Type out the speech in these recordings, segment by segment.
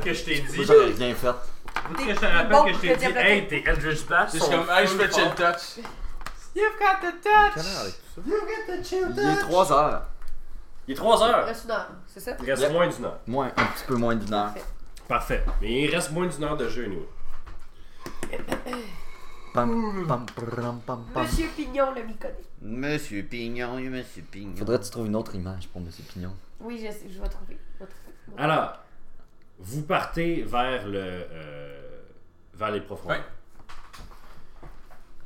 que je t'ai Moi, dit. j'aurais rien fait. Que je te rappelle que je t'ai dit, hey, tes Eldritch Blast C'est comme, hey, je fais chill touch. You've got the touch. avec tout ça? You got the chill Il est 3 heures. Il est 3 Il heures. reste une heure, c'est ça? Il reste moins d'une heure. Moins, un petit peu moins d'une heure. Parfait. Mais il reste moins d'une heure de jeu, nous. Pam, pam, pam, pam, pam. Monsieur Pignon le m'y connaît. Monsieur Pignon, Monsieur Pignon. Faudrait que tu trouves une autre image pour Monsieur Pignon. Oui, je, sais, je vais trouver. Je vais trouver. Alors, vous partez vers le euh, vers les profondeurs. Ouais.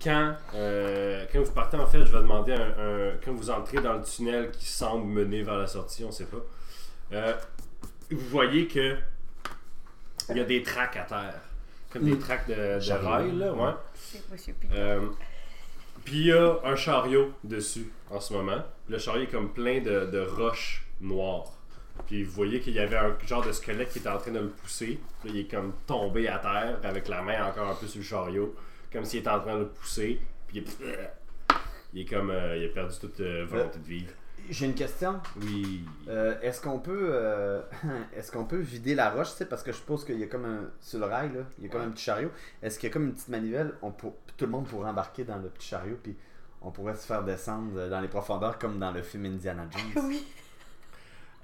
Quand, euh, quand vous partez, en fait, je vais demander un, un- quand vous entrez dans le tunnel qui semble mener vers la sortie, on sait pas. euh, vous voyez que il y a des tracks à terre, comme des Mm. tracks de, de rails, là, ouais. C'est Monsieur. Euh, Puis il y a un chariot dessus en ce moment. Le chariot est comme plein de, de roches noires. Puis vous voyez qu'il y avait un genre de squelette qui était en train de le pousser. Puis là, il est comme tombé à terre avec la main encore un peu sur le chariot, comme s'il était en train de le pousser. Puis il est, il est comme euh, il a perdu toute euh, volonté de vivre. J'ai une question. Oui. Euh, est-ce qu'on peut euh, est-ce qu'on peut vider la roche, tu sais, parce que je suppose qu'il y a comme un sur le rail là, il y a comme un petit chariot. Est-ce qu'il y a comme une petite manivelle, on pour, tout le monde pourrait embarquer dans le petit chariot puis on pourrait se faire descendre dans les profondeurs comme dans le film Indiana Jones. Oui.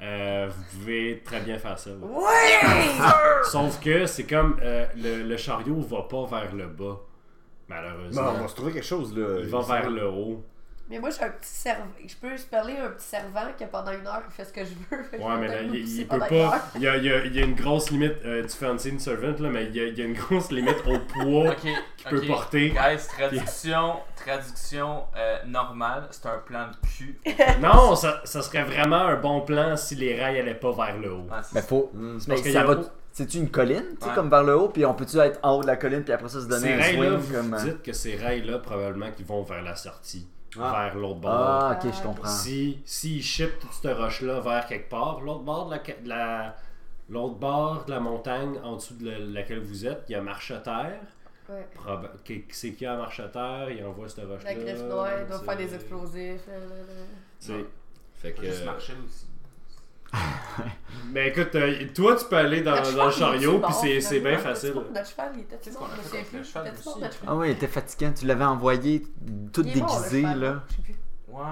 Euh, vous pouvez très bien faire ça. là. Ouais! Sauf que c'est comme euh, le, le chariot va pas vers le bas, malheureusement. On va se trouver quelque chose là. il va vers le haut. Mais moi, j'ai un petit servant. Je peux se parler un petit servant qui, pendant une heure, il fait ce que je veux. Fait que je Ouais, mais là, il, peut pendant une pas. heure. Il y a, il y a- il y a une grosse limite. euh, tu fais un scene servant, là, mais il y a, il y a une grosse limite au poids Ok, peut ok. porter. Guys, traduction, traduction euh, normale, c'est un plan de cul. Non, ça, ça serait vraiment un bon plan si les rails allaient pas vers le haut. Ah, c'est Mais faut. Mais parce qu'il y ça a va. haut. C'est-tu une colline, tu sais, Ouais. comme vers le haut, puis on peut-tu être en haut de la colline, puis après ça se donner Ces un rails-là, swing vous comme. euh, dites que ces rails-là, probablement, qu'ils vont vers la sortie, Ah. vers l'autre bord. Ah, ok, je comprends. Si, si shippent toute cette roche-là vers quelque part, l'autre bord de la, de la- l'autre bord de la montagne en dessous de la- laquelle vous êtes, il y a marche à terre. Ouais. C'est qui a marche à terre, il envoie cette roche-là. La griffe noire, il doit faire des explosifs. euh. c'est- Fait que. juste marcher aussi. Mais écoute, euh, toi tu peux aller dans, dans le chariot, puis c'est, bien facile. Notre cheval, il était je plus. Ah oui, il était fatigant. Tu l'avais envoyé tout déguisé, là. Je sais plus. Ouais.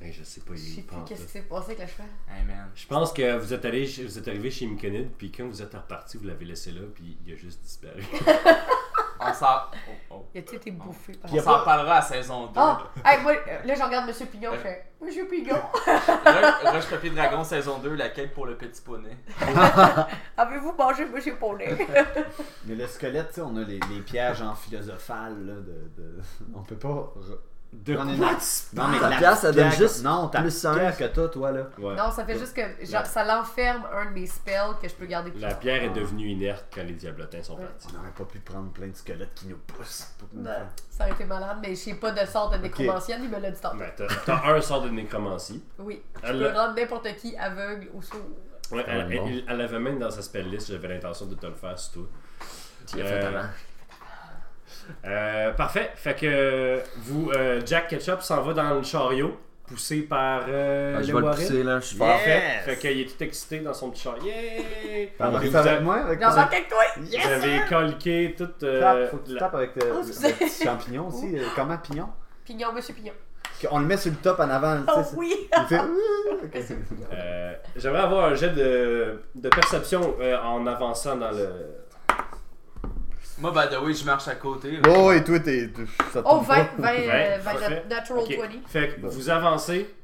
Hey, je sais pas, Je il sais est plus pas. qu'est-ce qui s'est passé avec le cheval. Hey man. Je pense que vous êtes allé, chez- vous êtes arrivé chez Myconide, puis quand vous êtes reparti, vous l'avez laissé là, puis il a juste disparu. On s'en. Oh, oh. Il a tout été bouffé par On s'en reparlera à saison 2. Ah! Hey, moi, euh, là, je regarde Monsieur Pignon, je fais Monsieur Pignon, Rush Papier Dragon saison 2, la quête pour le petit poney. avez-vous mangé Monsieur Poney? Mais le squelette, tu sais, on a les, les pièges en philosophal là, de, de... on peut pas De prendre quoi une- tu Non mais Ta la pierre, ça donne juste que- non, ta plus un. que toi toi là. Ouais. Non, ça fait juste que genre, ça l'enferme un de mes spells que je peux garder plus La pierre est devenue inerte quand les diablotins sont Ouais. partis. On n'aurait pas pu prendre plein de squelettes qui nous poussent. pour nous Non, faire- Ça aurait été malade, mais je sais pas de sorte de nécromancienne, il me l'a dit tantôt. Ben, t'as, t'as un sort de nécromancie. Oui, je Elle peux rendre n'importe qui aveugle ou sourd. Ouais, elle, bon. elle- elle avait même dans sa spell list, j'avais l'intention de te le faire, c'est tout. Tu l'as fait Euh, avant. Euh, parfait. Fait que vous, euh, Jack Ketchup s'en va dans le chariot, poussé par euh, Ah, je les vais le Warren. pousser, là. Je suis. Parfait. Fait qu'il est tout excité dans son petit char. Yeah! Embarquez Vous, avec avez- moi avec toi? J'embarque avec toi! vous avez calqué toute. euh, Tape, faut que tu la- tapes avec Oh, petit champignon aussi. euh, Comment? Pignon? Pignon, Monsieur Pignon. On le met sur le top en avant. tu Oh oui! Il fait. Ouh, ok. Euh, J'aimerais avoir un jet de, de perception euh, en avançant dans le. Moi, by the way, je marche à côté. là. Oh, et toi, t'es. ça te Oh, tombe 20, pas. 20, euh, 20 parfait. natural Ok. 20. Fait que vous avancez.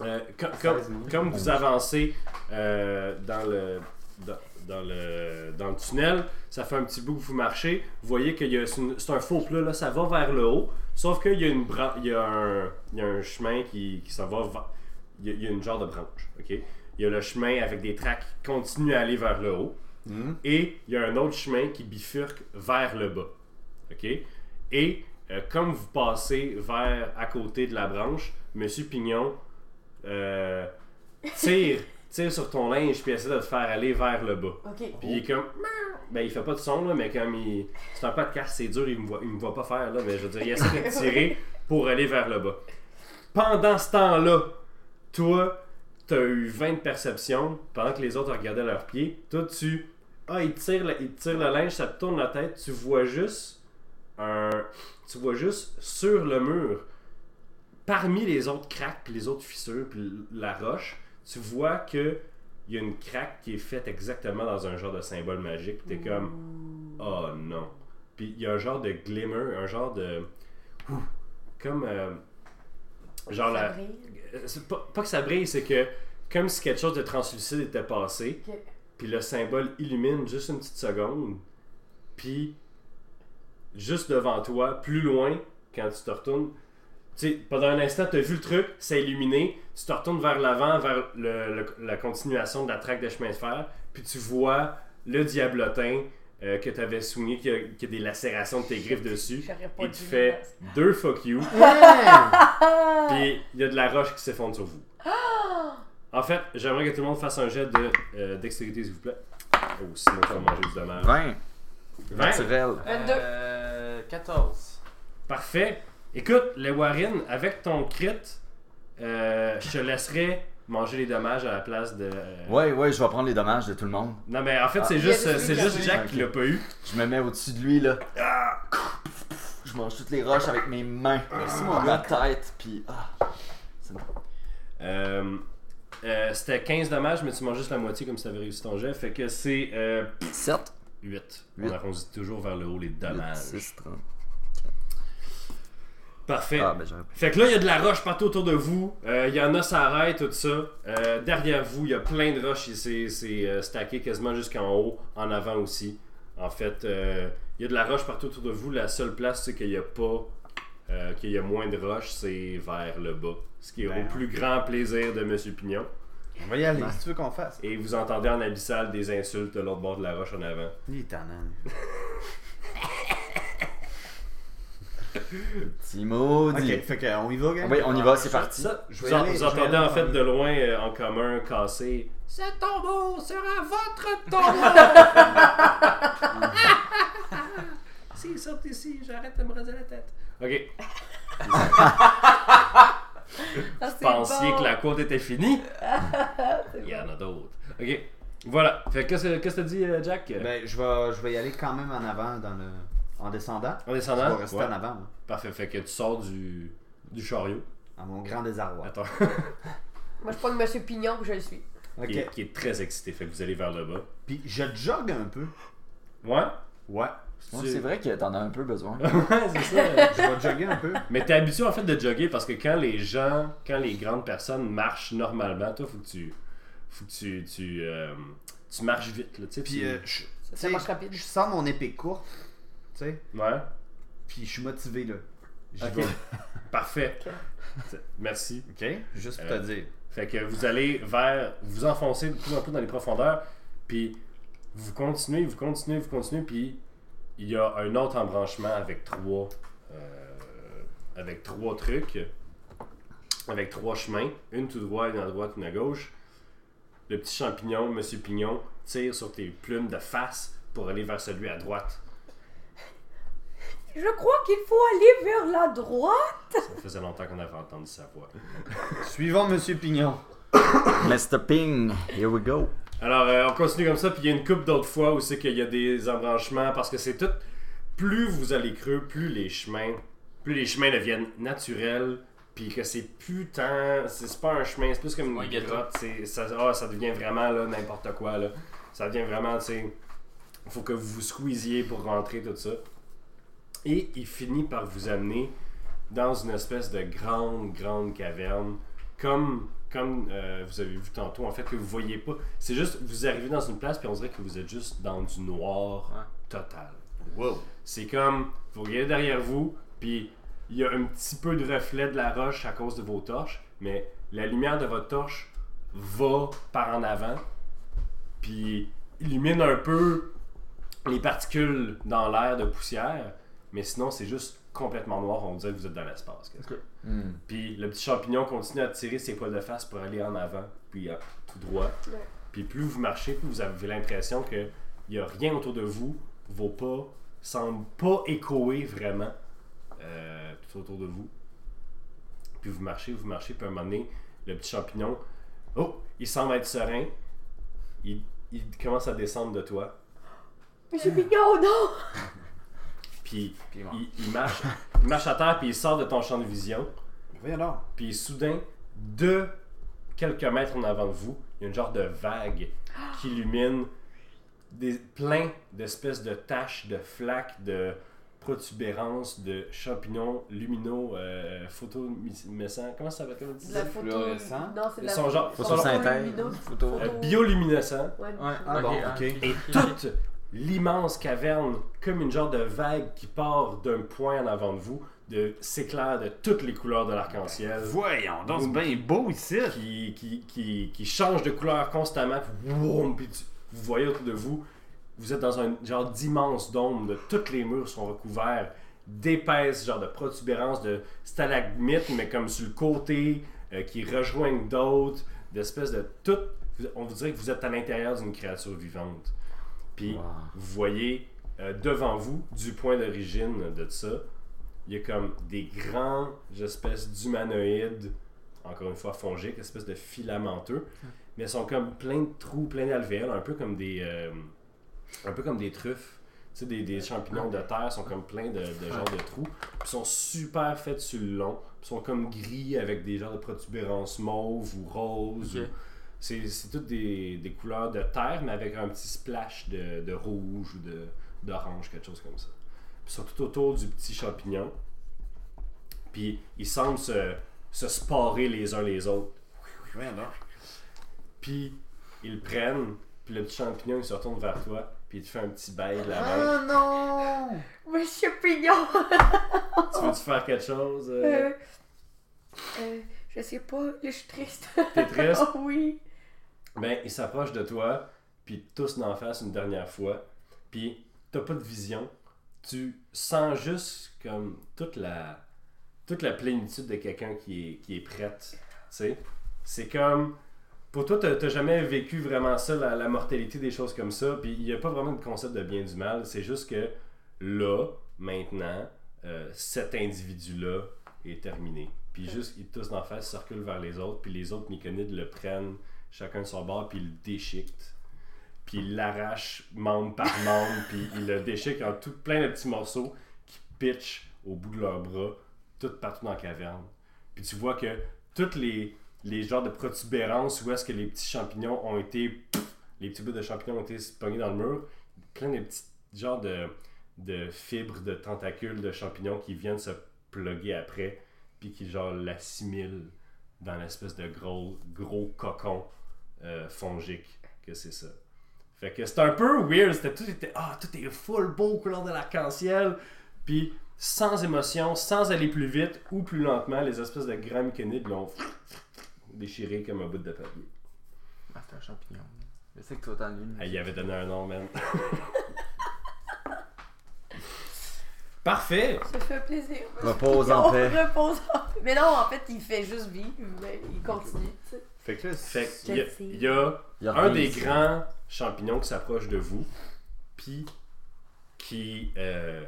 euh, co- comme, 16 minutes. comme vous avancez euh, dans le. Dans, dans le, dans le tunnel, ça fait un petit bout que vous marchez. Vous voyez que c'est un faux plat, là, ça va vers le haut. Sauf qu'il y a, une bran- il y a, un, il y a un chemin qui, qui s'en va. va- Il y, a, il y a une genre de branche. ok? Il y a le chemin avec des tracks qui continuent à aller vers le haut. Hmm. Et il y a un autre chemin qui bifurque vers le bas. OK? Et euh, comme vous passez vers à côté de la branche, Monsieur Pignon euh, tire, tire sur ton linge puis essaie de te faire aller vers le bas. Ok. Puis il est comme. Ben, il fait pas de son, là, mais comme il. C'est un podcast, c'est dur, il me, voit, il me voit pas faire, là, mais je veux dire, il essaie de tirer pour aller vers le bas. Pendant ce temps-là, toi, t'as eu 20 de perception pendant que les autres regardaient leurs pieds. Toi, tu. Ah, il tire, le, il tire le linge, ça te tourne la tête. Tu vois juste un. Tu vois juste sur le mur, parmi les autres craques, puis les autres fissures, puis la roche, tu vois que il y a une craque qui est faite exactement dans un genre de symbole magique. T'es comme. Oh non. Puis il y a un genre de glimmer, un genre de. Ouh, Comme. euh, genre Ça la. brille? Euh, Pas, pas que ça brille, c'est que comme si quelque chose de translucide était passé. Puis le symbole illumine juste une petite seconde, puis juste devant toi, plus loin, quand tu te retournes, tu sais, pendant un instant, tu as vu le truc, c'est illuminé, tu te retournes vers l'avant, vers le- le- la continuation de la traque de chemin de fer, puis tu vois le diablotin euh, que tu avais soigné, qui a, qui a des lacérations de tes griffes dessus, et tu fais deux fuck you. Ah! Puis il y a de la roche qui s'effondre sur vous. En fait, j'aimerais que tout le monde fasse un jet de euh, dextérité, s'il vous plaît. Oh, sinon tu vas manger du dommage. 20. 20. Naturel. 22. Euh, 14. Parfait. Écoute, les Warren, avec ton crit, euh, je te laisserai manger les dommages à la place de. euh, Ouais, ouais, je vais prendre les dommages de tout le monde. Non, mais en fait, Ah. c'est Il y a juste, c'est juste Jack qui l'a pas eu. Je me mets au-dessus de lui, là. Je mange toutes les roches avec mes mains. Merci, mon Ma tête, puis. Ah. C'est bon. Euh, euh, C'était 15 dommages, mais tu manges juste la moitié comme si tu avais réussi ton jet. Fait que c'est euh, 7. 8. Huit. On arrondit toujours vers le haut les dommages. 6, 30. Parfait. Ah, ben. Fait que là, il y a de la roche partout autour de vous. Euh, Il y en a, ça arrête, tout ça. Euh, derrière vous, il y a plein de roches c'est euh, stacké quasiment jusqu'en haut, en avant aussi. En fait, euh, il y a de la roche partout autour de vous. La seule place, c'est qu'il n'y a pas, euh, qu'il y a moins de roches, c'est vers le bas. Ce qui est Ben, au plus grand plaisir de Monsieur Pignon. On va y aller, Ouais. si tu veux qu'on fasse. Et vous entendez en abyssal des insultes de l'autre bord de la roche en avant. Il est. Petit maudit. Ok, fait qu'on y va, gars? Oui, on y va, c'est parti. Ça, Je vous, en- aller, je entendez aller en fait de loin euh, en commun casser Ce tombeau sera votre tombeau S'il sort ici, j'arrête de me raser la tête. Ok. C'est Pensiez bon. que la côte était finie? Il y en a d'autres. Ok. Voilà. Fait que qu'est-ce que qu'est-ce que dit, euh, Jack? Ben, je vais, je vais y aller quand même en avant, dans le... en descendant. En Je descendant vais rester Ouais. en avant, moi, Parfait. Fait que tu sors du, du chariot. à mon grand désarroi. Attends. Moi, je prends Monsieur Pignon que je le suis. Ok. qui, est, qui est très excité. Fait que vous allez vers le bas. Puis je jog un peu. Ouais? Ouais. Ouais, c'est vrai que t'en as un peu besoin. ouais, c'est ça. Je vais jogger un peu. Mais t'es habitué en fait de jogger parce que quand les gens, quand les grandes personnes marchent normalement, toi, faut que tu, faut que tu, tu, euh, tu marches vite, là, tu sais. Puis tu- euh, je, Ça, marche rapide. je sens mon épée courte. Tu sais. Ouais, Puis je suis motivé, là. J'y vais. parfait. Merci. Ok? Juste pour Euh, te dire. Fait que vous allez vers, vous enfoncez de plus en plus dans les profondeurs, puis vous continuez, vous continuez, vous continuez, puis il y a un autre embranchement avec trois, euh, avec trois trucs, avec trois chemins, une tout droit, une à droite, une à gauche. Le petit champignon, Monsieur Pignon, tire sur tes plumes de face pour aller vers celui à droite. Je crois qu'il faut aller vers la droite. Ça faisait longtemps qu'on avait entendu sa voix. Suivons Monsieur Pignon. Mr. Ping, here we go. Alors, euh, on continue comme ça, puis il y a une coupe d'autres fois où c'est qu'il y a des embranchements, parce que c'est tout. Plus vous allez creux, plus les chemins, plus les chemins deviennent naturels, puis que c'est plus tant. C'est pas un chemin, c'est plus comme une grotte. Ça, ah, ça devient vraiment là n'importe quoi là. Ça devient vraiment, tu sais. Il faut que vous vous squeeziez pour rentrer tout ça. Et il finit par vous amener dans une espèce de grande, grande caverne, comme, comme euh, vous avez vu tantôt, en fait, que vous voyez pas. C'est juste, vous arrivez dans une place, puis on dirait que vous êtes juste dans du noir total. Wow. C'est comme, vous regardez derrière vous, puis il y a un petit peu de reflet de la roche à cause de vos torches, mais la lumière de votre torche va par en avant, puis illumine un peu les particules dans l'air de poussière, mais sinon c'est juste complètement noir, on dirait que vous êtes dans l'espace. Hmm. Puis le petit champignon continue à tirer ses poils de face pour aller en avant, puis euh, tout droit. Ouais. Puis plus vous marchez, plus vous avez l'impression que il y a rien autour de vous, vos pas semblent pas échoer vraiment euh, tout autour de vous. Puis vous marchez, vous marchez, puis à un moment donné, le petit champignon Oh, il semble être serein. Il, il commence à descendre de toi. Monsieur Pignon, non! Puis Puis bon. il, il marche, il marche à terre, puis il sort de ton champ de vision. Puis soudain, de quelques mètres en avant de vous, il y a une genre de vague qui illumine des, plein d'espèces de taches, de flaques, de protubérances, de champignons lumineux, euh, photominescents. Comment ça s'appelle? De la photo. Fluorescent? Non, c'est la Son genre- Photosynthèse. Photo. Euh. Ouais. Ouais, Ah bon, ok. Et toute l'immense caverne, comme une genre de vague qui part d'un point en avant de vous, de s'éclaire de toutes les couleurs de l'arc-en-ciel. Voyons donc, c'est bien beau ici. qui, qui, qui, qui change de couleur constamment. Puis, woum, puis tu- vous voyez autour de vous, vous êtes dans un genre d'immense dôme, de tous les murs sont recouverts d'épaisses genre de protubérances, de stalagmites, mais comme sur le côté, euh, qui rejoignent d'autres, d'espèces de tout. On vous dirait que vous êtes à l'intérieur d'une créature vivante. Puis Wow. vous voyez euh, devant vous, du point d'origine de ça, il y a comme des grands espèces d'humanoïdes, encore une fois fongiques, espèces de filamenteux, mais ils sont comme plein de trous, plein d'alvéoles, un peu comme des, euh, un peu comme des truffes. Tu sais, des, des champignons de terre sont comme plein de, de genres de trous. Puis ils sont super faits sur le long. Puis ils sont comme gris avec des genres de protubérances mauves ou roses. Ou- C'est, c'est toutes des, des couleurs de terre, mais avec un petit splash de, de rouge ou de, d'orange, quelque chose comme ça. Puis ils sont tout autour du petit champignon. Puis ils semblent se, se sparer les uns les autres. Puis ils le prennent, puis le petit champignon il se retourne vers toi, puis il te fait un petit bail de la main. Ah non! Monsieur Pignon! Tu veux-tu faire quelque chose? euh? Euh, euh, je sais pas, là, je suis triste. T'es triste? Oh oui! Ben, il s'approche de toi, puis tous d'en face une dernière fois, puis t'as pas de vision. Tu sens juste comme toute la toute la plénitude de quelqu'un qui est, qui est prête. C'est comme. Pour toi, t'as jamais vécu vraiment ça, la, la mortalité, des choses comme ça, puis il n'y a pas vraiment de concept de bien du mal. C'est juste que là, maintenant, euh, cet individu-là est terminé. Puis juste, ils tous d'en face circulent vers les autres, puis les autres myconides le prennent chacun de son bord, puis il le déchiquent. Puis il l'arrache membre par membre, puis il le déchiquent en tout plein de petits morceaux qui pitchent au bout de leurs bras, tout partout dans la caverne. Puis tu vois que toutes les, les genres de protubérances où est-ce que les petits champignons ont été. les petits bouts de champignons ont été pognés dans le mur, plein de petits genres de, de fibres, de tentacules, de champignons qui viennent se plugger après, puis qui genre l'assimilent dans l'espèce de gros, gros cocon euh, fongique que c'est ça. Fait que c'était un peu weird, c'était tout était ah tout est full beau couleur de l'arc-en-ciel, puis sans émotion, sans aller plus vite ou plus lentement, les espèces de grands myconides l'ont déchiré comme un bout de papier. Ah, c'est un champignon. Je sais que toi t'en Ah, il avait donné un nom, man. Parfait! Ça fait plaisir. Repose en paix. Repose en paix. Mais non, en fait, il fait juste vivre, mais il continue. Fait que là, Fait y a, il y a Il y a un des ici. grands champignons qui s'approche de vous, puis qui, euh,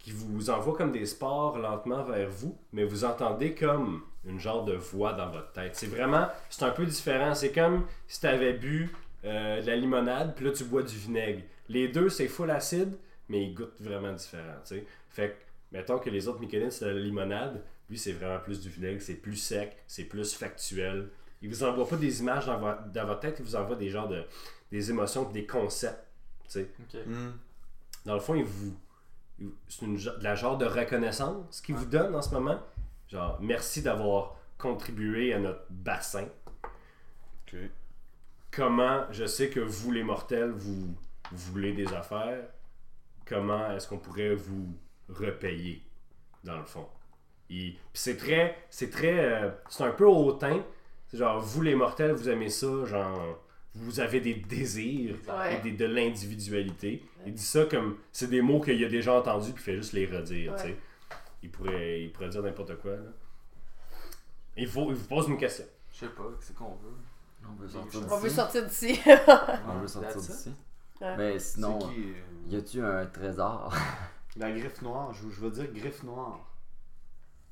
qui vous envoie comme des spores lentement vers vous, mais vous entendez comme une genre de voix dans votre tête. C'est vraiment, c'est un peu différent. C'est comme si tu avais bu euh, de la limonade, puis là tu bois du vinaigre. Les deux, c'est full acide, mais ils goûtent vraiment différent. tu sais. Fait que, mettons que les autres myconides, c'est de la limonade, lui, c'est vraiment plus du vinaigre, c'est plus sec, c'est plus factuel. Il vous envoie pas des images dans, vo- dans votre tête, il vous envoie des genres de des émotions, des concepts. tu sais. Ok. Hmm. Dans le fond, il vous il- c'est une de la genre de reconnaissance qu'il vous donne en ce moment. Genre, merci d'avoir contribué à notre bassin. Comment je sais que vous, les mortels, vous, vous voulez des affaires? Comment est-ce qu'on pourrait vous repayer, dans le fond? Et- Puis c'est très, c'est très, euh, c'est un peu hautain. C'est genre, vous les mortels, vous aimez ça, genre, vous avez des désirs Ouais. et des- de l'individualité. Il dit ça comme, c'est des mots qu'il a déjà entendus, puis il fait juste les redire, Ouais. tu sais. Il pourrait, il pourrait dire n'importe quoi, là. Il, faut, il vous pose une question. Je sais pas, c'est qu'on veut? On veut sortir choses. On veut d'ici. sortir d'ici. On veut sortir d'ici. Ouais. Mais sinon, qui, euh, y a-tu un trésor? La griffe noire, je, je veux dire griffe noire.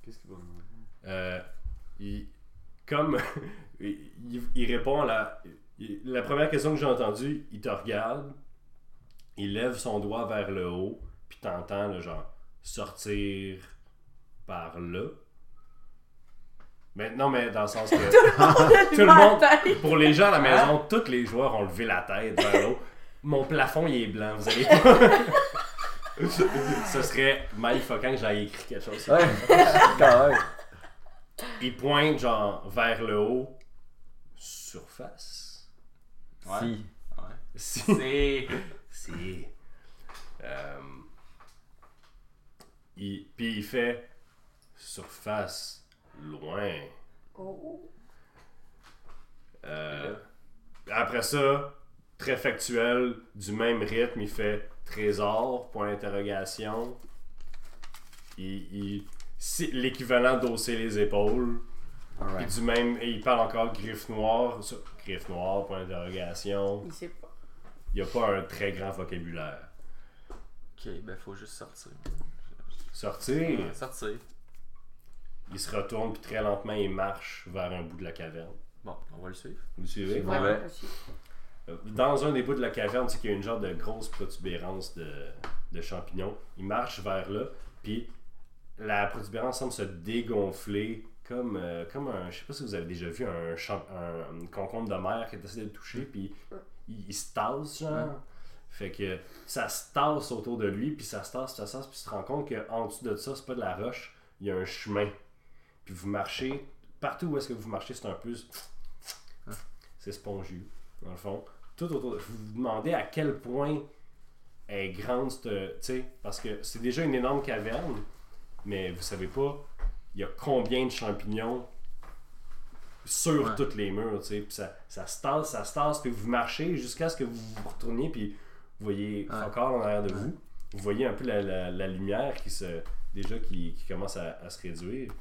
Qu'est-ce qu'il va me demander? Euh, il, comme il, il répond à la, il- la première question que j'ai entendue, il te regarde, il lève son doigt vers le haut, puis t'entends le genre sortir par là. Mais non, mais dans le sens que tout le monde, pour les gens à la maison, tous les joueurs ont levé la tête vers le haut. Mon plafond il est blanc, vous allez Ce serait mindfuckant que j'aille écrit quelque chose. Ouais, quand même. Il pointe genre vers le haut, surface. Ouais. Si. Si. C'est. Si. Euh, il, puis il fait surface loin. Oh. Euh, après ça, très factuel, du même rythme, il fait trésor, point d'interrogation. Il, l'équivalent d'hausser les épaules. Puis du même, et il parle encore griffe noire. ça, Griffe noire, point d'interrogation. Il sait pas. Il n'y a pas un très grand vocabulaire. Ok, ben faut juste sortir. Sortir, Ouais, Sortir. il se retourne, puis très lentement, il marche vers un bout de la caverne. Bon, on va le suivre. Vous suivez? Ouais. Ouais, Dans un des bouts de la caverne, c'est qu'il y a une genre de grosse protubérance de, de champignons. Il marche vers là, puis la protubérance semble se dégonfler comme, euh, comme un. Je sais pas si vous avez déjà vu un, champ- un, un concombre de mer qui essaie de le toucher, puis il, il se tasse, genre. Fait que ça se tasse autour de lui, puis ça se tasse, ça se tasse, puis tu te rends compte qu'en dessous de ça, c'est pas de la roche, il y a un chemin. Puis vous marchez, partout où est-ce que vous marchez, c'est un peu. C'est spongieux, dans le fond. Tout autour de. Vous vous demandez à quel point est grande cette. Tu sais, parce que c'est déjà une énorme caverne, mais vous savez pas, il y a combien de champignons sur Ouais. toutes les murs, tu sais. Puis ça, ça se tasse, ça se tasse, puis vous marchez jusqu'à ce que vous vous retourniez, puis vous voyez Ouais. encore en arrière de vous. Vous voyez un peu la, la- la lumière qui se. déjà qui, qui commence à, à se réduire.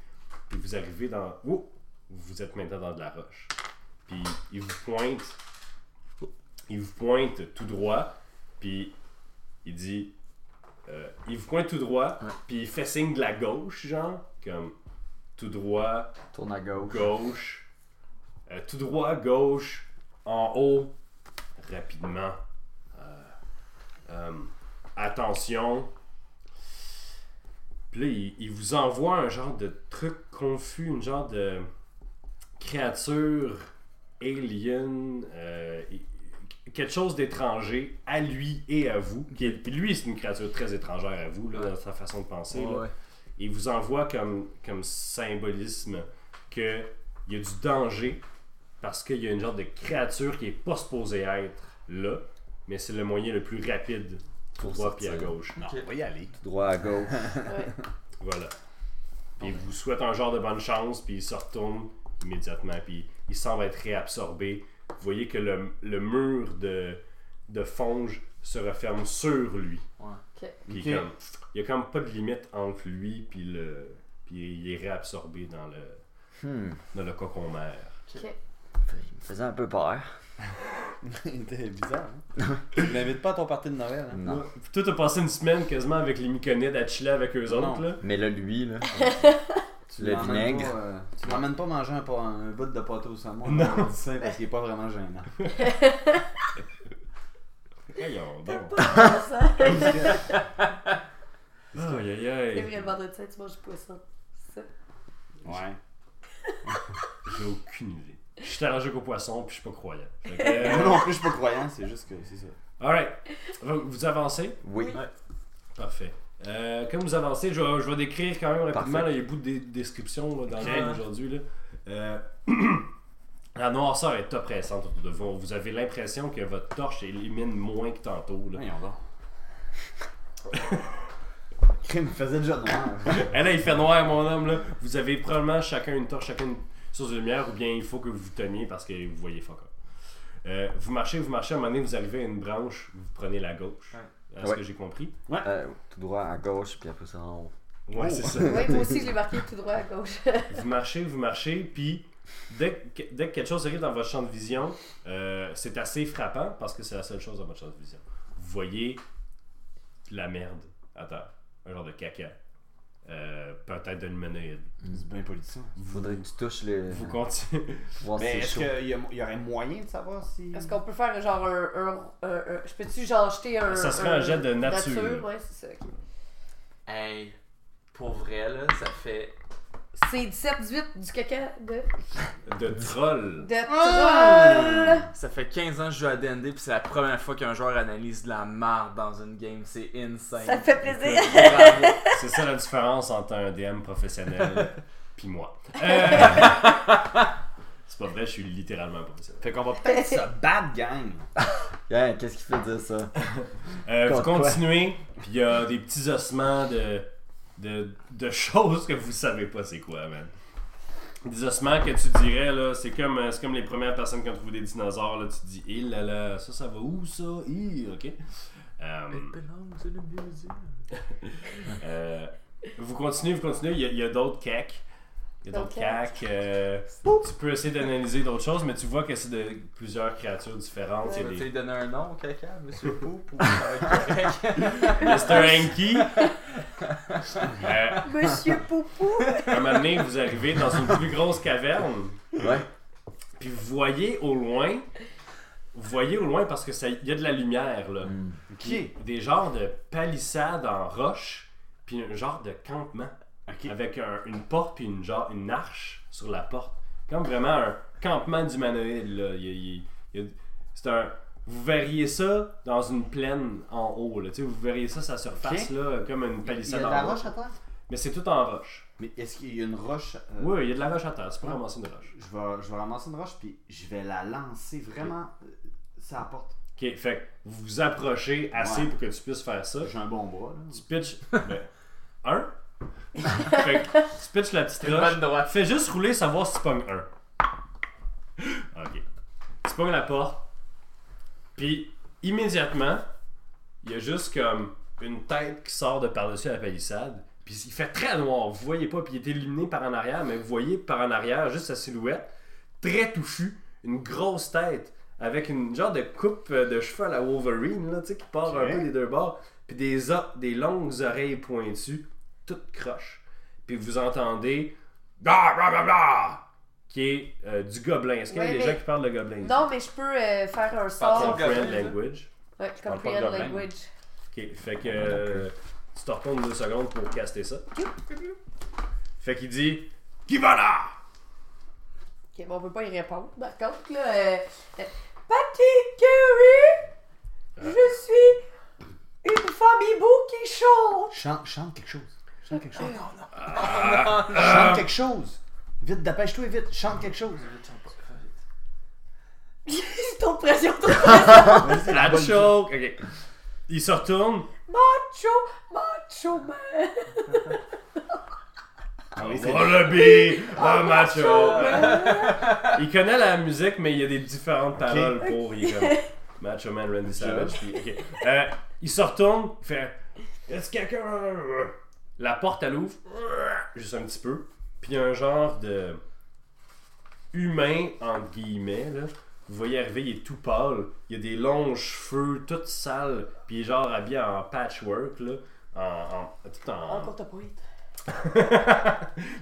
Puis vous arrivez dans. Oh! Vous êtes maintenant dans de la roche. Puis il vous pointe. Il vous pointe tout droit. Puis il dit. euh, il vous pointe tout droit. Puis il fait signe de la gauche, genre. Comme tout droit, Tourne à gauche. gauche. euh, tout droit, gauche. En haut. Rapidement. Euh, attention. Puis là, il, il vous envoie un genre de truc confus, une genre de créature alien, euh, quelque chose d'étranger à lui et à vous. Qui est- Puis lui, c'est une créature très étrangère à vous, là, dans sa façon de penser. là. ouais. Il vous envoie comme, comme symbolisme qu'il y a du danger parce qu'il y a une genre de créature qui est pas supposée être là, mais c'est le moyen le plus rapide tout Pour droit puis à gauche. Non, on va y aller. Droit à gauche. Ouais. Voilà. Puis il vous souhaite un genre de bonne chance, puis il se retourne immédiatement, puis il semble être réabsorbé. Vous voyez que le, le mur de, de fonge se referme sur lui. Puis comme, il n'y a comme pas de limite entre lui puis le puis il est réabsorbé dans le Hmm. dans le cocon mère. Il me faisait un peu peur. C'était bizarre. Hein? tu l'invites pas à ton party de Noël. Hein? Non. Toi, t'as passé une semaine quasiment avec les Myconides à chiller avec eux Non. autres, là? Mais là, lui, là. Tu Le vinaigre. Pas, euh, tu l'emmènes pas manger un, un bout de pâte au saumon. Non. on dit ça parce qu'il est pas vraiment gênant. Voyons donc. Ça, Aïe aïe C'est aïe. vrai, le vendredi saint, tu manges du poisson. C'est ça. Ouais. J'ai aucune idée. Je suis allergique aux poissons puis je suis pas croyant. Que, euh, Moi non plus, je suis pas croyant, c'est juste que c'est ça. Alright. Vous vous avancez? Oui. Oui. Parfait. Euh, comme vous avancez, je vais, je vais décrire quand même rapidement. Parfait. là, il y a beaucoup de là, dans le game aujourd'hui. Euh, la noirceur est oppressante autour de vous. Vous avez l'impression que votre torche élimine moins que tantôt. Là. Voyons donc. Crime faisait déjà noir. Et là, il fait noir, mon homme. Là. Vous avez probablement chacun une torche, chacun une source de lumière, ou bien il faut que vous vous teniez parce que vous voyez fuck. Euh, vous marchez, vous marchez, à un moment donné, vous arrivez à une branche, vous prenez la gauche. Ouais. Est-ce Ouais. que j'ai compris? Euh, tout droit à gauche, puis après ça en haut. Ouais, Oh. c'est ça. Oui, moi aussi, je l'ai marqué tout droit à gauche. vous marchez, vous marchez, puis dès que, dès que quelque chose arrive dans votre champ de vision, euh, c'est assez frappant parce que c'est la seule chose dans votre champ de vision. Vous voyez la merde à terre, un genre de caca. Euh, peut-être de l'humanoïde. C'est bien poli ça. Faudrait que tu touches le. Vous continuez. Mais est-ce qu'il y, aurait moyen de savoir si. Est-ce qu'on peut faire genre un. un, un- un- je peux-tu genre jeter un. Ça serait un jet de nature? ouais, c'est ça. ok. Hey, pour vrai, là, ça fait. C'est 17-18 du caca de. De troll. De Ah! troll! Ça fait 15 ans que je joue à D&D puis c'est la première fois qu'un joueur analyse de la marde dans une game. C'est insane. Ça fait plaisir. Bravo. C'est ça la différence entre un DM professionnel puis moi. Euh, C'est pas vrai, je suis littéralement un professionnel. Fait qu'on va peut-être se battre, gang. Yeah, qu'est-ce qui fait dire ça? Euh, vous continuez, puis il y a des petits ossements de, de, de choses que vous savez pas c'est quoi, man. Des ossements que tu dirais, là, c'est comme, euh, c'est comme les premières personnes qui ont trouvé des dinosaures, là, tu te dis, hé là là, ça, ça va où ça? Hi, ok. Euh, euh, vous continuez, vous continuez, il y a, il y a d'autres cacs. Il y a d'autres cacs. euh, tu peux essayer d'analyser d'autres choses, mais tu vois que c'est de plusieurs créatures différentes. Tu des- lui donner un nom au caca, Monsieur Poop ou? Mr. Hanky. Euh, Monsieur Poupou! À un moment donné, vous arrivez dans une plus grosse caverne, Ouais. puis vous voyez au loin, vous voyez au loin parce que ça, y a de la lumière là, Hmm. Puis des genres de palissades en roche, puis un genre de campement Avec un- une porte puis une genre une arche sur la porte, comme vraiment un campement d'humanoïdes c'est un vous verriez ça dans une plaine en haut, là. Vous verriez ça sa surface là, comme une Il y a palissade de en la roche à terre? Mais c'est tout en roche. Mais est-ce qu'il y a une roche? euh, Oui, il y a de la roche à terre. Tu peux Ouais. ramasser une roche. Je vais, je vais ramasser une roche puis je vais la lancer vraiment euh, sur la porte. Ok, fait que vous vous approchez assez Ouais. pour que tu puisses faire ça. J'ai un bon bras là. Tu pitches. ben, un. Fait que tu pitches la petite Une roche. bonne droite. Fais juste rouler, savoir si tu pognes un. Ok. Tu pognes la porte. Puis, immédiatement, il y a juste comme une tête qui sort de par-dessus la palissade. Puis il fait très noir. Vous voyez pas. Puis il est illuminé par en arrière. Mais vous voyez par en arrière juste sa silhouette. Très touffue. Une grosse tête. Avec une genre de coupe de cheveux à la Wolverine. Là, tu sais, qui part un peu des deux bords. Puis des, des longues oreilles pointues. Toutes croches. Puis vous entendez. Blah, blah, blah, blah, qui est euh, du gobelin. Est-ce qu'il y a Ouais, des mais- gens qui parlent de gobelin? Non, mais je peux euh, faire un sort. Comprehend language. Ouais, language. Ok, fait que euh, tu te retournes deux secondes pour caster ça. Fait qu'il dit Qui va là? Ok, bon, on peut pas y répondre. Par contre, là. Euh, euh, Patty Carey, je suis une famille beau qui chante. Chante, chante quelque chose. Chante quelque chose. Ah, Chante quelque chose. Vite, dépêche-toi vite. Chante quelque chose. C'est ton pression, ton pression. La choke Ok. Il se retourne. Macho, macho man. Ah oui, le macho. Il connaît la musique, mais il y a des différentes paroles pour. Il est comme Macho Man Randy Savage. puis, ok. Euh, il se retourne, il fait Est-ce que quelqu'un. La porte, elle ouvre, juste un petit peu. Puis il y a un genre de. humain, entre guillemets, là. Vous voyez arriver, il est tout pâle. Il a des longs cheveux, tout sales. Puis il est genre habillé en patchwork, là. En, en- tout en, pointe.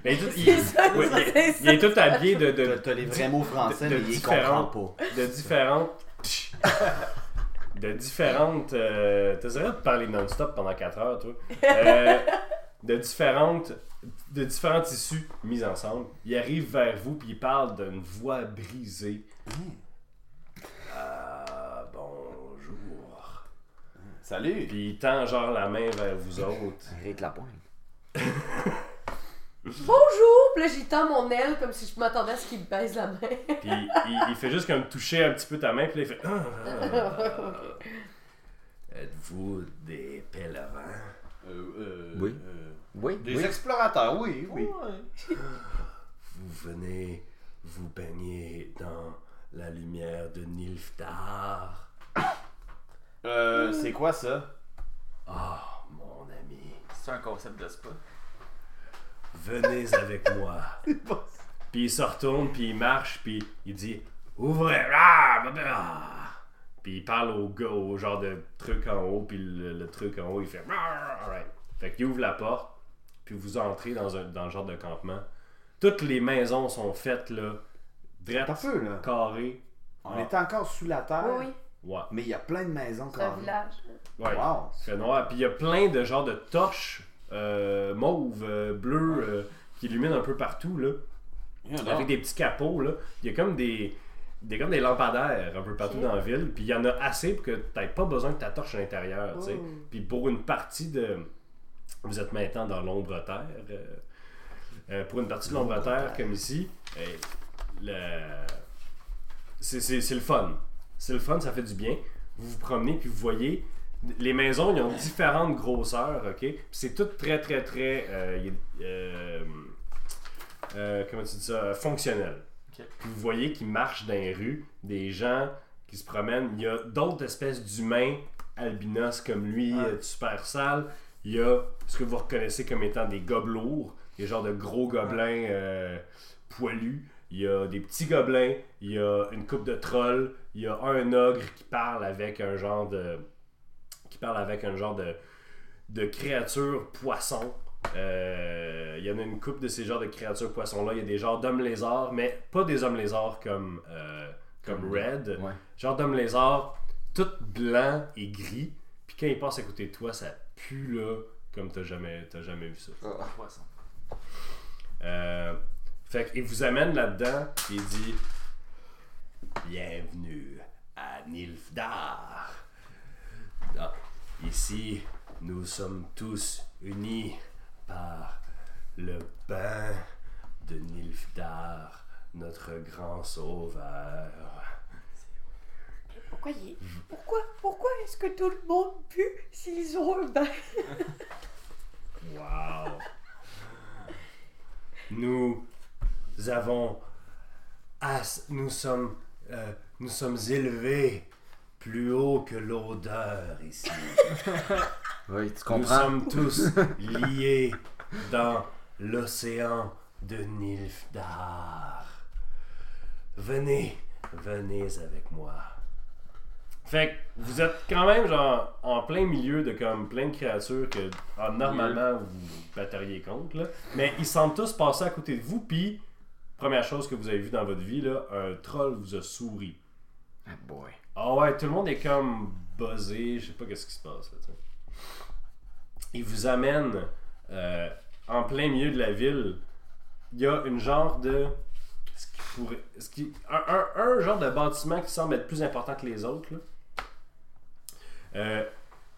mais tout- il, ça, c'est il- ça, il est tout habillé de, de, t'as les vrais mots français, de mais ils différentes- comprennent pas. de différentes. de différentes. Euh, T'essaierais de parler non-stop pendant 4 heures, toi? Euh, de différentes. De différents tissus mis ensemble. Il arrive vers vous puis il parle d'une voix brisée. Ah, bonjour. Salut. Puis il tend genre la main vers vous autres. Arrête la pointe. Bonjour! Puis là, j'y tends mon aile comme si je m'attendais à ce qu'il me baise la main. Puis il, il fait juste comme toucher un petit peu ta main, puis là, il fait. Ah, ah, ah. Êtes-vous des pèlerins? Euh, euh, Oui. euh, Oui, des oui. explorateurs, oui, oui. Vous venez vous baigner dans la lumière de Nilftar. Euh, c'est quoi ça? Ah, mon ami, C'est un concept de spa. Venez avec moi. Puis il se retourne, puis il marche, puis il dit Ouvrez! Ah, bah, bah. Puis il parle au gars, au genre de truc en haut, puis le, le truc en haut, il fait Ah, alright. Fait qu'il ouvre la porte, puis vous entrez dans, un, dans le genre de campement. Toutes les maisons sont faites là, drettes, là. carrées. On Ah. était encore sous la terre, Oui, oui, Ouais, mais il y a plein de maisons c'est un village. ouais. Wow. fait noir. Puis il y a plein de genres de torches euh, mauves, euh, bleues, euh, qui illuminent un peu partout, là. Avec des petits capots, là. Il y a comme des, des, comme des lampadaires un peu partout dans la ville. Puis il y en a assez pour que tu n'aies pas besoin de ta torche à l'intérieur, tu sais. Oh. Puis pour une partie de... Vous êtes maintenant dans l'ombre terre. euh, euh, pour une partie de l'ombre terre, comme ici, euh, le- c'est c'est- c'est le fun. C'est le fun, ça fait du bien. Vous vous promenez, puis vous voyez... Les maisons, ils ont différentes grosseurs, ok? Puis c'est tout très, très, très... euh, euh, euh, comment tu dis ça? Fonctionnel. Ok. Puis vous voyez qu'ils marchent dans les rues, des gens qui se promènent. Il y a d'autres espèces d'humains albinos comme lui, super sale. Il y a ce que vous reconnaissez comme étant des gobelours, des genres de gros gobelins poilus. Il y a des petits gobelins, il y a une coupe de trolls, il y a un ogre qui parle avec un genre de. Qui parle avec un genre de, de créature poisson. Euh, il y en a une coupe de ces genres de créatures poissons-là. Il y a des genres d'hommes lézards, mais pas des hommes lézards comme, euh, comme Red. Ouais. Genre d'hommes lézards, tout blanc et gris. Puis quand il passe à côté de toi, ça pue là, comme t'as jamais, t'as jamais vu ça. Poisson. Euh, fait qu'il vous amène là-dedans, et il dit Bienvenue à Nilfdar. Ah, ici, nous sommes tous unis par le bain de Nilfdar, notre grand sauveur. Pourquoi. Pourquoi, pourquoi est-ce que tout le monde pue s'ils ont un bain? Wow. Nous avons as- nous sommes euh, nous sommes élevés plus haut que l'odeur ici. Oui, tu Nous comprends. sommes tous liés dans l'océan de Nilfdar. Venez, venez avec moi. Fait que vous êtes quand même genre en plein milieu de comme plein de créatures que ah, normalement vous batteriez contre là. Mais ils semblent tous passer à côté de vous puis première chose que vous avez vue dans votre vie là, un troll vous a souri. Ah, boy. Ah ouais, tout le monde est comme buzzé, je sais pas qu'est-ce qui se passe là. Il vous amène euh, en plein milieu de la ville. Il y a une genre de. Ce qui pourrait. Ce qui, un, un- un genre de bâtiment qui semble être plus important que les autres. Là. Euh,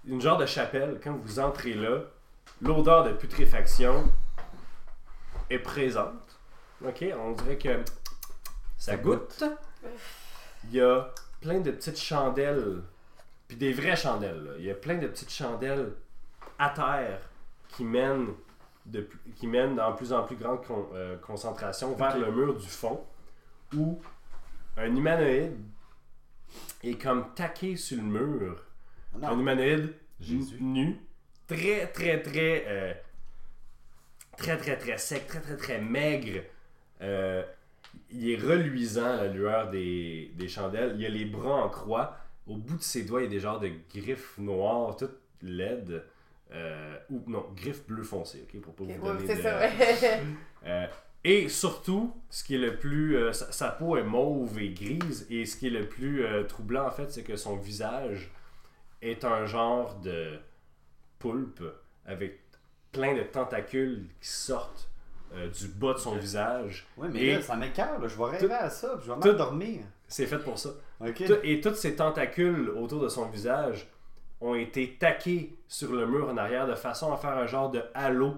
une genre de chapelle, quand vous entrez là, l'odeur de putréfaction est présente. Ok, on dirait que Ça goûte. Il y a plein de petites chandelles, puis des vraies chandelles. là. Il y a plein de petites chandelles à terre qui mènent, de, plus- qui mènent en plus en plus grande con- euh, concentration vers le mur du fond, où un humanoïde est comme taqué sur le mur. Non. Un humanoïde Jésus. nu, très très très euh, très très très sec, très très très maigre. Euh, il est reluisant à la lueur des, des chandelles. Il a les bras en croix. Au bout de ses doigts, il y a des genres de griffes noires, toutes laides. Euh, ou non, griffes bleu foncé, ok, pour pas vous donner c'est de- ça, ouais. euh, et surtout, ce qui est le plus. euh, sa, sa peau est mauve et grise, et ce qui est le plus troublant en fait, c'est que son visage est un genre de poulpe avec plein de tentacules qui sortent euh, du bas de son visage. Ouais, mais Et- là, ça m'écœure. Je vais rêver Tout- à ça, puis je vais tout- dormir. C'est fait pour ça. Ok. Tout- et tous ces tentacules autour de son visage ont été taqués sur le mur en arrière de façon à faire un genre de halo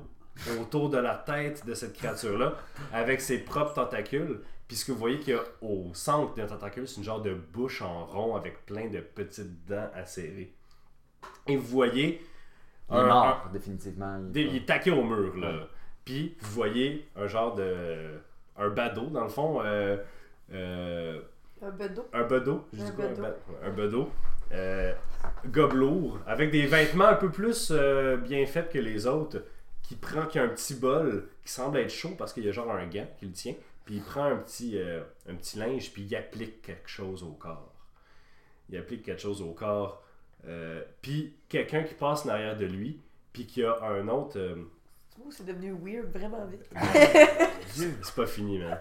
autour de la tête de cette créature-là avec ses propres tentacules. Puis ce que vous voyez qu'il y a au centre d'un tentacule, c'est une genre de bouche en rond avec plein de petites dents acérées. Et vous voyez Il est un- mort, définitivement. Il est taqué au mur, là. Puis, vous voyez un genre de. Un badaud, dans le fond. euh, euh, Un bedeau. un bedeau. Je Un dis quoi Un, bedeau. Euh, gobelour. Avec des vêtements un peu plus euh, bien faits que les autres. Qui prend, qui a un petit bol qui semble être chaud parce qu'il y a genre un gant qui le tient. Puis il prend un petit, un petit linge, puis il applique quelque chose au corps. Il applique quelque chose au corps. Puis quelqu'un qui passe en arrière de lui, puis qui a un autre. Euh, c'est devenu weird vraiment vite. C'est pas fini, man.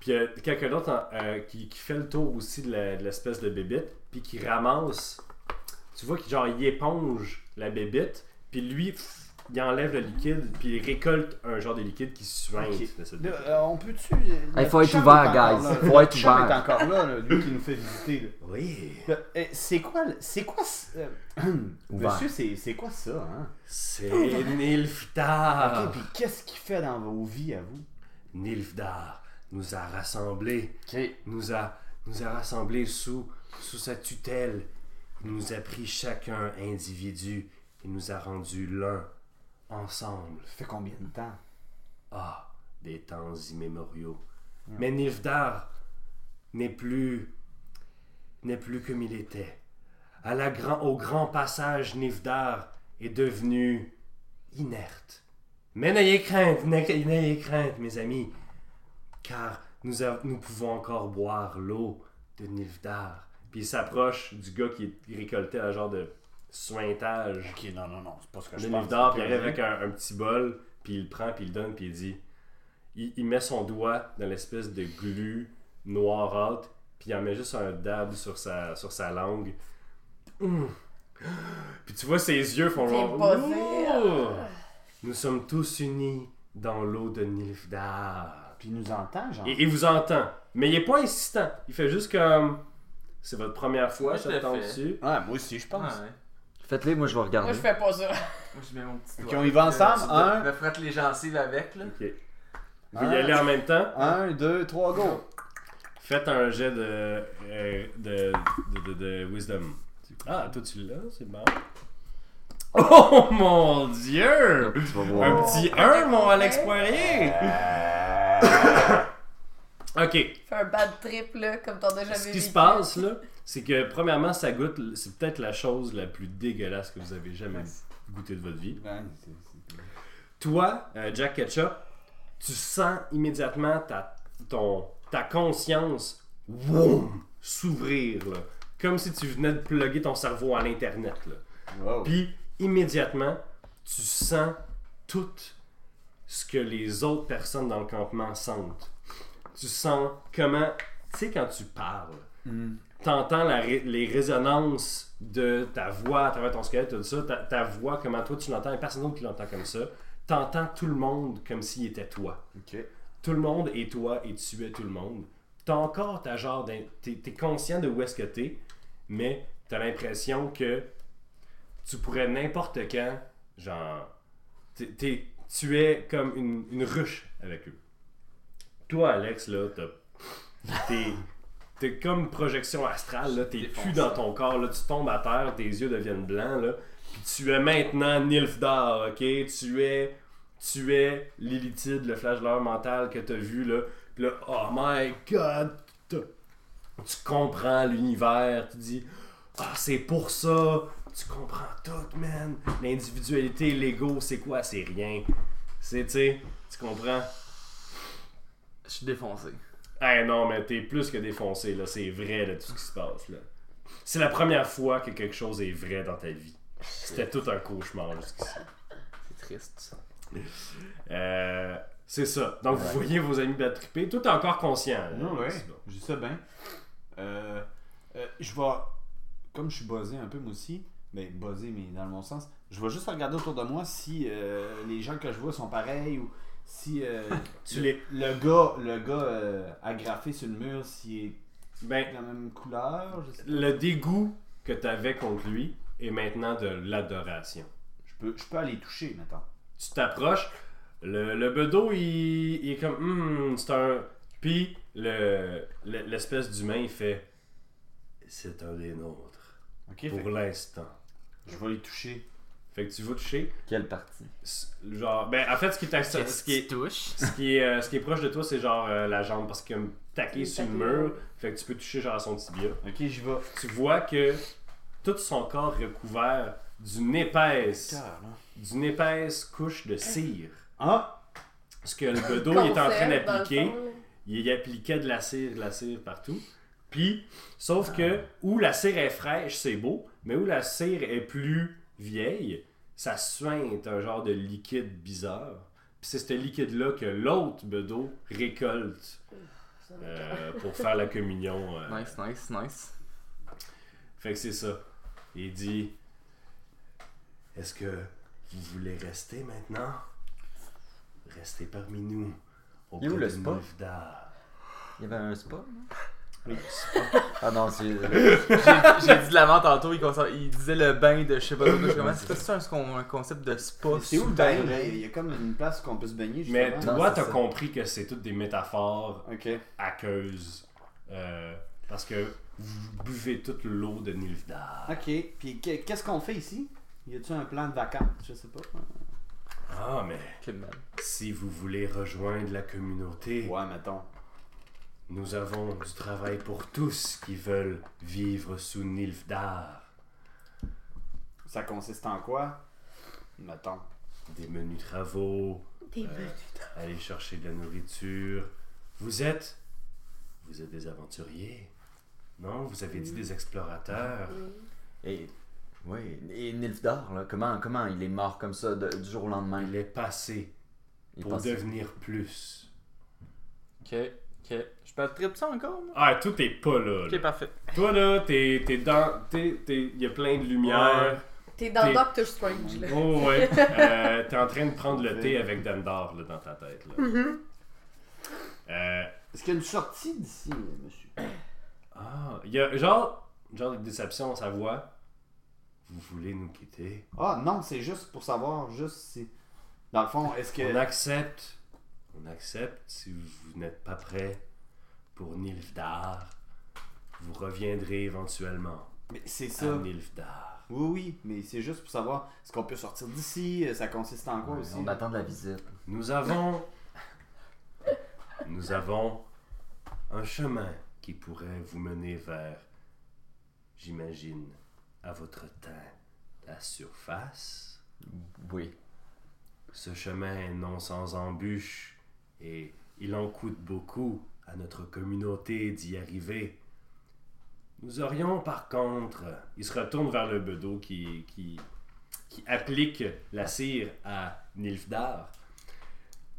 Puis a quelqu'un d'autre en- euh, qui, qui fait le tour aussi de de l'espèce de bébite, puis qui ramasse. Tu vois qu'il genre, il éponge la bébite, puis lui, il enlève le liquide, puis il récolte un genre de liquide qui suinte Ok. de cette Là, bébite. euh, on peut-tu. Hey, faut notre être ouvert, guys. là. Faut être ouvert. est encore là, là, lui qui nous fait visiter. là. Oui. Euh, C'est quoi, le- c'est quoi, euh, monsieur, c'est quoi ça, hein? C'est Nilfdar. Ok, puis qu'est-ce qu'il fait dans vos vies à vous? Nilfdar nous a rassemblés, Ok. nous a, nous a rassemblés sous, sous sa tutelle. Il nous a pris chacun individu et nous a rendus l'un ensemble. Ça fait combien de temps? Ah, des temps immémoriaux. Mais Nilfdar n'est plus n'est plus comme il était. À la grand, au grand passage, Nilfdar est devenu inerte. Mais n'ayez crainte, n'ayez crainte, mes amis, car nous, a- nous pouvons encore boire l'eau de Nilfdar. Puis il s'approche du gars qui récolté à genre de sointage Ok, non, non, non, c'est pas ce que je pense. Nilfdar, puis il arrive avec un, un petit bol, puis il le prend, puis il le donne, puis il dit. Il, il met son doigt dans l'espèce de glu noirâtre, puis il en met juste un dab sur sa, sur sa langue. Hum. Puis tu vois ses yeux font genre. Nous sommes tous unis dans l'eau de Nilfdar. Puis il nous entend, genre. Et il vous entend, mais il est pas insistant. Il fait juste comme. C'est votre première fois, ça tombe dessus. Ouais, moi aussi, je pense. ouais. Faites-les, moi je vais regarder. Moi, je fais pas ça. Moi, je mets mon petit Ok, doigt. on y va ensemble? Un. me frottes les gencives avec, là. Ok. Vous Un. y allez en même temps? Un, deux, trois, go! Faites un jet de, euh, de, de, de, de wisdom. Ah, toi tu l'as, c'est bon. Oh mon dieu! Tu vas voir. Un petit 1, mon Alex Poirier! ok, Fais un bad trip, là, comme t'en as jamais ce qui vécu. se passe là, c'est que premièrement, ça goûte, c'est peut-être la chose la plus dégueulasse que vous avez jamais goûté de votre vie. Ouais, c'est- c'est- Toi, euh, Jack Ketchup, tu sens immédiatement ta, ton, ta conscience woum, s'ouvrir, là. comme si tu venais de plugger ton cerveau à l'Internet. là. Wow. Puis, immédiatement, tu sens tout ce que les autres personnes dans le campement sentent. Tu sens comment, tu sais, quand tu parles, Mm. t'entends ré- les résonances de ta voix à travers ton squelette, tout ça, ta, ta voix, comment toi tu l'entends, et personne d'autre qui l'entend comme ça. T'entends tout le monde comme s'il était toi. Tout le monde est toi et tu es tout le monde. T'as encore ta genre T'es t'es conscient de où est-ce que t'es, mais t'as l'impression que tu pourrais n'importe quand, genre. tu es comme une, une ruche avec eux. Toi, Alex, là. T'es. T'es comme projection astrale, là. T'es plus dans ton corps, là. Tu tombes à terre, tes yeux deviennent blancs, là. Puis tu es maintenant Nilfdar, ok? Tu es. Tu es Lilithide, le flasheur mental que t'as vu, là. Puis là, oh my god! Tu comprends l'univers, tu dis, ah, c'est pour ça! Tu comprends tout, man! L'individualité, l'ego, c'est quoi? C'est rien. C'est, tu comprends? Je suis défoncé. Eh non, mais t'es plus que défoncé, là. C'est vrai, là, tout ce qui se passe, là. C'est la première fois que quelque chose est vrai dans ta vie. C'était tout un cauchemar jusqu'ici. C'est triste, ça. Euh, c'est ça. Donc, vous voyez vos amis bad trippés. Toi, t'es encore conscient. là. Non, ouais. C'est bon. Je sais bien. Euh, euh, je vais. Comme je suis buzzé un peu, moi aussi. Mais buzzé, mais dans le bon sens. Je vais juste regarder autour de moi si euh, les gens que je vois sont pareils ou si. euh, Tu les. le gars, le gars euh, agrafé sur le mur, s'il est Ben, de la même couleur. Je, sais pas. le dégoût que t'avais contre lui est maintenant de l'adoration. je peux, je peux aller toucher maintenant. tu t'approches, le, le bedeau, il, il est comme, Hum, c'est un. Puis, le, le- l'espèce d'humain, il fait, c'est un des nôtres, pour l'instant. je vais les toucher. Fait que tu vas toucher, Quelle partie? Genre, ben, en fait, ce qui est, ce qui est, touche? ce qui est, euh, ce qui est proche de toi, c'est genre euh, la jambe, parce qu'il a taqué Il sur le mur, fait que tu peux toucher genre à son tibia. Ok, j'y vais. Tu vois que tout son corps est recouvert d'une épaisse, Cœur, là. d'une épaisse couche de cire. Ah! Ce que le bedeau il est en train d'appliquer. il y appliquait de la cire, de la cire partout. Puis, sauf que Ah. où la cire est fraîche, c'est beau, mais où la cire est plus vieille, ça suinte un genre de liquide bizarre. Puis c'est ce liquide-là que l'autre bedeau récolte euh, pour faire la communion. euh. Nice, nice, nice. Fait que c'est ça. Il dit Est-ce que vous voulez rester maintenant? Restez parmi nous. Au Il est où le spa? Il y avait un spa, non? Oui. Ah non, c'est. J'ai j'ai dit de l'avant tantôt, il, il disait le bain de je sais pas comment. C'est ça un, un concept de spa C'est où le bain? Il y a comme une place qu'on peut se baigner, Mais toi, t'as compris que c'est toutes des métaphores Ok. aqueuses. euh, parce que vous buvez toute l'eau de Nilfgaard. Ok. Puis que- qu'est-ce qu'on fait ici? Y a-tu un plan de vacances? Je sais pas. Ah, mais si vous voulez rejoindre la communauté, Ouais, mettons. Nous avons du travail pour tous qui veulent vivre sous Nilfgaard. Ça consiste en quoi? Mettons? Des menus travaux, Des Euh, menus. aller chercher de la nourriture. Vous êtes. Vous êtes des aventuriers. Non, vous avez dit des explorateurs. Et. Oui, et Nilfdar, là, comment, comment il est mort comme ça de- du jour au lendemain? Il est passé Il pour devenir plus. Ok, ok. Je peux trip ça encore, moi? Ah, tout est pas là. Ok, parfait. Toi, là, t'es t'es dans. t'es- t'es- Il y a plein de lumière. T'es dans T'es- Doctor Strange, là. Oh, ouais. Euh, t'es en train de prendre le thé avec Dandar, là, dans ta tête. Là. Mhm. Euh, Est-ce qu'il y a une sortie d'ici, monsieur? ah, il y a genre, genre de déception sa voix. Vous voulez nous quitter? Ah non, c'est juste pour savoir, juste si. Dans le fond, est-ce que. On accepte. On accepte si vous n'êtes pas prêt pour Nilfgaard. Vous reviendrez éventuellement Mais c'est à ça. Nilfgaard. Oui, oui, mais c'est juste pour savoir, est-ce qu'on peut sortir d'ici? Ça consiste en quoi Ouais, aussi? On attend de la visite. Nous avons. Nous avons un chemin qui pourrait vous mener vers, j'imagine, à votre teint, la surface. Oui. Ce chemin est non sans embûches et il en coûte beaucoup à notre communauté d'y arriver. Nous aurions par contre, il se retourne vers le bedeau qui, qui, qui applique la cire à Nilfdar.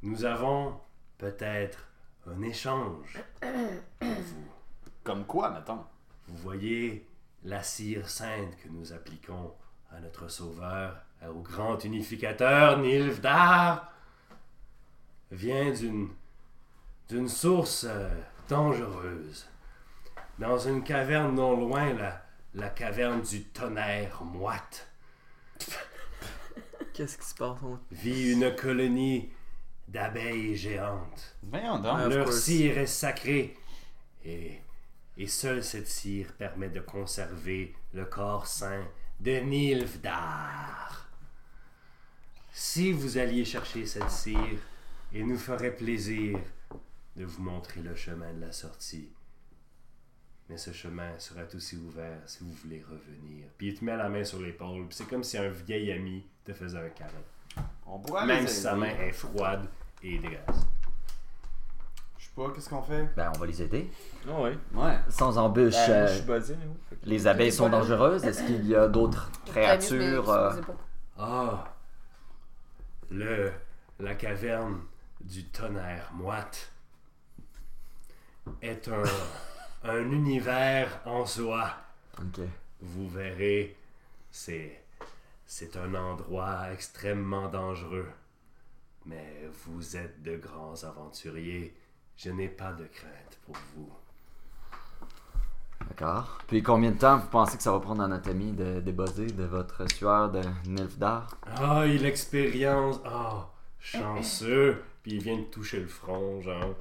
Nous avons peut-être un échange pour vous. Comme quoi, mettons? Vous voyez la cire sainte que nous appliquons à notre sauveur, au grand unificateur Nilfdar, vient d'une d'une source euh, dangereuse. Dans une caverne non loin, la, la caverne du tonnerre moite, Qu'est-ce qui se passe? on- vit une colonie d'abeilles géantes. Voyons Ah, of Leur cire est sacrée. Et, et seule cette cire permet de conserver le corps saint de Nilfdar. Si vous alliez chercher cette cire, il nous ferait plaisir de vous montrer le chemin de la sortie. Mais ce chemin sera aussi ouvert si vous voulez revenir. Puis il te met la main sur l'épaule, puis c'est comme si un vieil ami te faisait un câlin. On pourrait Même si sa main est froide et dégueulasse. Je sais pas, qu'est-ce qu'on fait? Ben, on va les aider. Ah ouais. Ouais. Sans embûche. Ben, euh, je suis mais oui. Fait que- les abeilles sont dangereuses. Est-ce qu'il y a d'autres créatures euh, Ah, le, la caverne du tonnerre moite est un, un univers en soi. Vous verrez, c'est, c'est un endroit extrêmement dangereux. Mais vous êtes de grands aventuriers. Je n'ai pas de crainte pour vous. D'accord. Puis combien de temps vous pensez que ça va prendre l'anatomie de débosser de votre sueur de Nilfdar? Ah, il expérience. Ah, chanceux. Puis il vient de toucher le front, genre.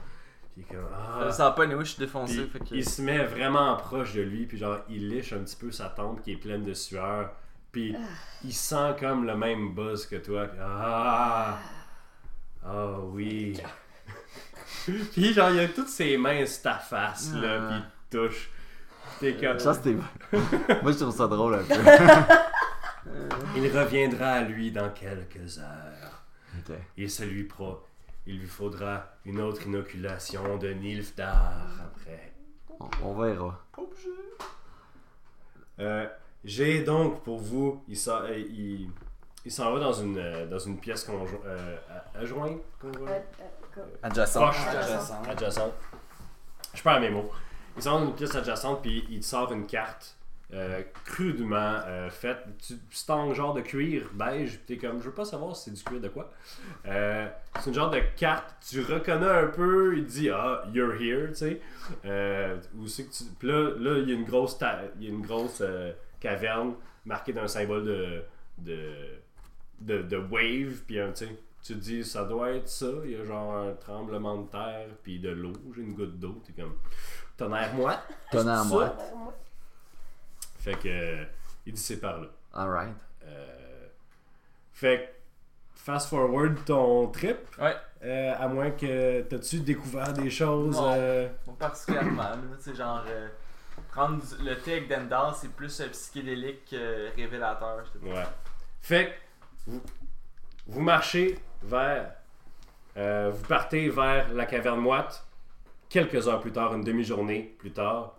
Puis comme. Ah. Ça pas, je suis défoncé. Puis fait que... il se met vraiment proche de lui, puis genre, il liche un petit peu sa tempe qui est pleine de sueur. Puis il sent comme le même buzz que toi. puis Ah! Ah oui! puis genre, il a toutes ses mains sur ta face, là, Ah. puis il te touche. T'es comme. Ça, c'était. Moi, je trouve ça drôle un peu. Il reviendra à lui dans quelques heures. ok. Et ça lui pro. Il lui faudra une autre inoculation de Nilfdar après. On, on verra. Euh, J'ai donc pour vous, il, sort- euh, il, il s'en va dans une, euh, dans une pièce euh, adjointe, Euh, conjointe, euh, quoi? Adjacent. proche, Adjacent. adjacente. Je perds mes mots. Il sort dans une pièce adjacente, puis il sort une carte euh, crudement euh, faite. Tu c'est en genre de cuir beige, puis t'es comme, je veux pas savoir si c'est du cuir de quoi. Euh, c'est une genre de carte, tu reconnais un peu, il te dit, ah, you're here, tu sais. Euh, c'est que tu... Puis là, là, il y a une grosse, ta- il y a une grosse euh, caverne marquée d'un symbole de, de, de, de wave, puis un, tu sais, tu te dis, ça doit être ça. Il y a genre un tremblement de terre, puis de l'eau. J'ai une goutte d'eau. T'es comme, tonnerre moi. Tonnerre moi. Fait que, euh, il dit, c'est par là. Alright. Euh, fait que, fast forward ton trip. Ouais. Euh, à moins que t'as-tu découvert des choses. Non. euh, Pas particulièrement. sais, genre. euh, prendre le thé avec Dendar, c'est plus euh, psychédélique que révélateur. je te dis. Ouais. Fait que vous, vous marchez vers. euh, vous partez vers la caverne moite. Quelques heures plus tard, une demi-journée plus tard,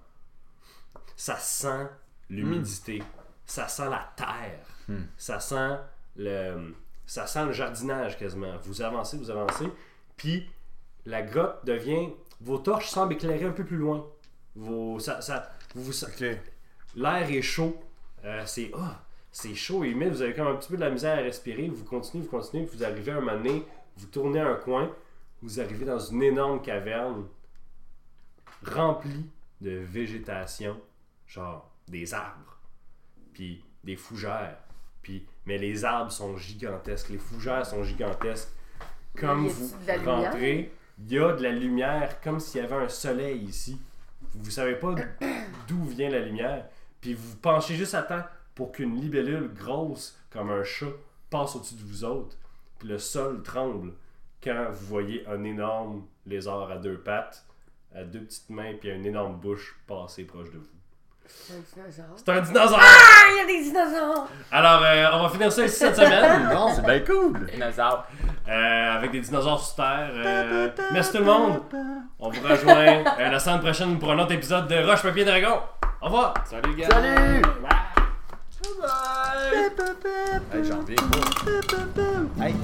ça sent l'humidité. Ça sent la terre. Hmm. Ça sent le. Ça sent le jardinage quasiment. Vous avancez, vous avancez. Puis la grotte devient. Vos torches semblent éclairer un peu plus loin. Vos, ça, ça, vous, vous- L'air est chaud. Euh, c'est ah, c'est chaud et humide. Vous avez comme un petit peu de la misère à respirer. Vous continuez, vous continuez. Vous arrivez à un moment donné, vous tournez un coin. Vous arrivez dans une énorme caverne remplie de végétation, genre des arbres, puis des fougères. Puis, mais les arbres sont gigantesques, les fougères sont gigantesques. Comme vous rentrez, il y a de la lumière comme s'il y avait un soleil ici. Vous savez pas d'où vient la lumière. Puis vous vous penchez juste à temps pour qu'une libellule grosse comme un chat passe au-dessus de vous autres. Puis le sol tremble quand vous voyez un énorme lézard à deux pattes, à deux petites mains, puis une énorme bouche passer proche de vous. C'est un dinosaure. C'est un dinosaure! Ah, il y a des dinosaures! Alors, euh, on va finir ça ici cette semaine. C'est bien cool. Dinosaure. Euh, avec des dinosaures sur Terre. Euh, merci tout le monde. On vous rejoint euh, la semaine prochaine pour un autre épisode de Roche Papier Dragon. Au revoir. Salut, gars. Salut! Bye! Hey, j'en reviens pas. Hey,